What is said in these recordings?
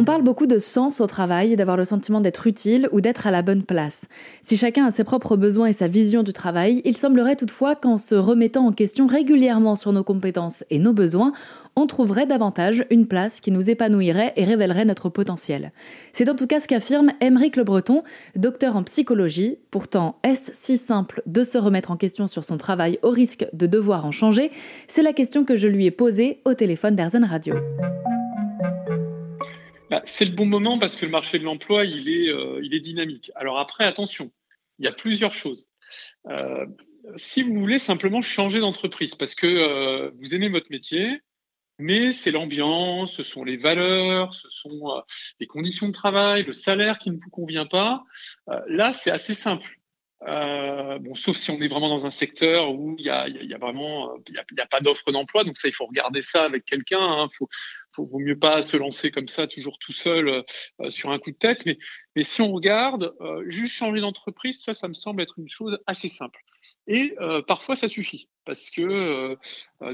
On parle beaucoup de sens au travail, d'avoir le sentiment d'être utile ou d'être à la bonne place. Si chacun a ses propres besoins et sa vision du travail, il semblerait toutefois qu'en se remettant en question régulièrement sur nos compétences et nos besoins, on trouverait davantage une place qui nous épanouirait et révélerait notre potentiel. C'est en tout cas ce qu'affirme Émeric Le Breton, docteur en psychologie. Pourtant, est-ce si simple de se remettre en question sur son travail au risque de devoir en changer? C'est la question que je lui ai posée au téléphone d'Arzen Radio. Bah, c'est le bon moment parce que le marché de l'emploi, il, est, euh, il est dynamique. Alors après, attention, il y a plusieurs choses. Euh, si vous voulez simplement changer d'entreprise parce que euh, vous aimez votre métier, mais c'est l'ambiance, ce sont les valeurs, ce sont les conditions de travail, le salaire qui ne vous convient pas, là, c'est assez simple. Euh, bon, sauf si on est vraiment dans un secteur où il y a, y a, vraiment il y a, y pas d'offre d'emploi, donc ça il faut regarder ça avec quelqu'un. Hein. Faut, faut, vaut mieux pas se lancer comme ça toujours tout seul euh, sur un coup de tête. Mais, si on regarde, euh, juste changer d'entreprise, ça, ça me semble être une chose assez simple. Et parfois ça suffit parce que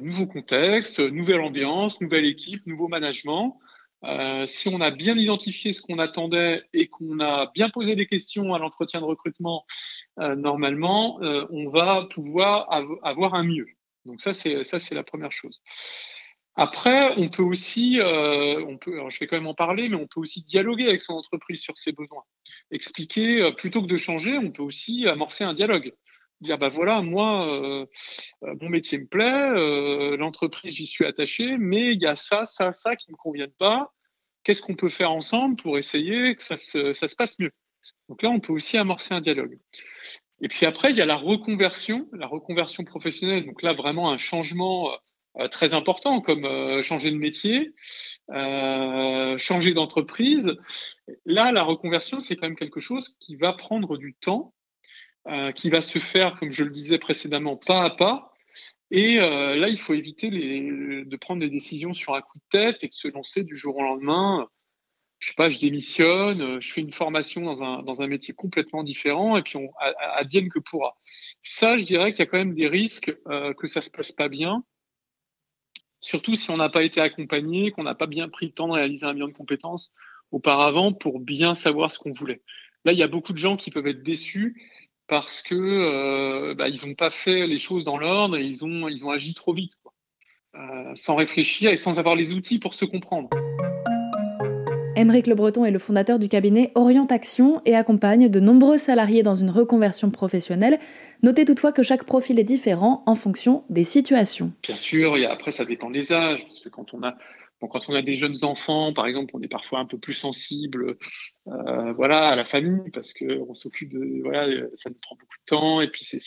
nouveau contexte, nouvelle ambiance, nouvelle équipe, nouveau management. Euh, si on a bien identifié ce qu'on attendait et qu'on a bien posé des questions à l'entretien de recrutement, euh, normalement, euh, on va pouvoir avoir un mieux. Donc ça, c'est la première chose. Après, on peut aussi, je vais quand même en parler, mais on peut aussi dialoguer avec son entreprise sur ses besoins. Expliquer, plutôt que de changer, on peut aussi amorcer un dialogue dire bah voilà moi euh, mon métier me plaît l'entreprise j'y suis attaché mais il y a ça ça ça qui me conviennent pas qu'est-ce qu'on peut faire ensemble pour essayer que ça se, ça se passe mieux? Donc là, on peut aussi amorcer un dialogue. Et puis après, il y a la reconversion, la reconversion professionnelle. Donc là, vraiment un changement euh, très important, comme euh, changer de métier, euh, changer d'entreprise. Là, la reconversion, c'est quand même quelque chose qui va prendre du temps, euh, qui va se faire, comme je le disais précédemment, pas à pas. Et euh, là, il faut éviter les, de prendre des décisions sur un coup de tête et de se lancer du jour au lendemain. Je sais pas, je démissionne, je fais une formation dans un, dans un métier complètement différent et puis on advienne que pourra. Ça, je dirais qu'il y a quand même des risques euh, que ça se passe pas bien. Surtout si on n'a pas été accompagné, qu'on n'a pas bien pris le temps de réaliser un bilan de compétences auparavant pour bien savoir ce qu'on voulait. Là, il y a beaucoup de gens qui peuvent être déçus parce que euh, bah, ils n'ont pas fait les choses dans l'ordre et ils ont, ils ont agi trop vite, quoi. Euh, sans réfléchir et sans avoir les outils pour se comprendre. Émeric Le Breton est le fondateur du cabinet Orientation et accompagne de nombreux salariés dans une reconversion professionnelle. Notez toutefois que chaque profil est différent en fonction des situations. Bien sûr, et après ça dépend des âges, parce que quand on a Bon, quand on a des jeunes enfants, par exemple, on est parfois un peu plus sensible, euh, voilà, à la famille parce que on s'occupe de, voilà, ça nous prend beaucoup de temps et puis c'est,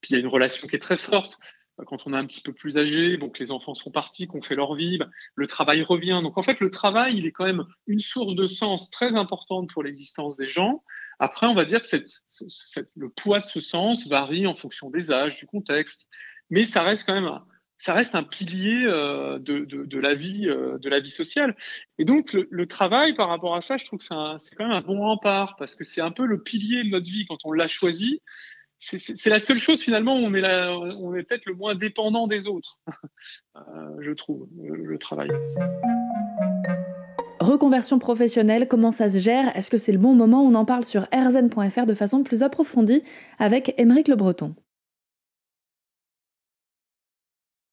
puis il y a une relation qui est très forte. Quand on est un petit peu plus âgé, bon, les enfants sont partis, qu'on fait leur vie, ben, le travail revient. Donc en fait, le travail, il est quand même une source de sens très importante pour l'existence des gens. Après, on va dire que le poids de ce sens varie en fonction des âges, du contexte, mais ça reste quand même ça reste un pilier euh, de, la vie, euh, de la vie sociale. Et donc le, le, travail, par rapport à ça, je trouve que c'est quand même un bon rempart parce que c'est un peu le pilier de notre vie quand on l'a choisi. C'est la seule chose finalement où on est, peut-être le moins dépendant des autres, euh, je trouve, le travail. Reconversion professionnelle, comment ça se gère? Est-ce que c'est le bon moment? On en parle sur rzn.fr de façon plus approfondie avec Émeric Le Breton.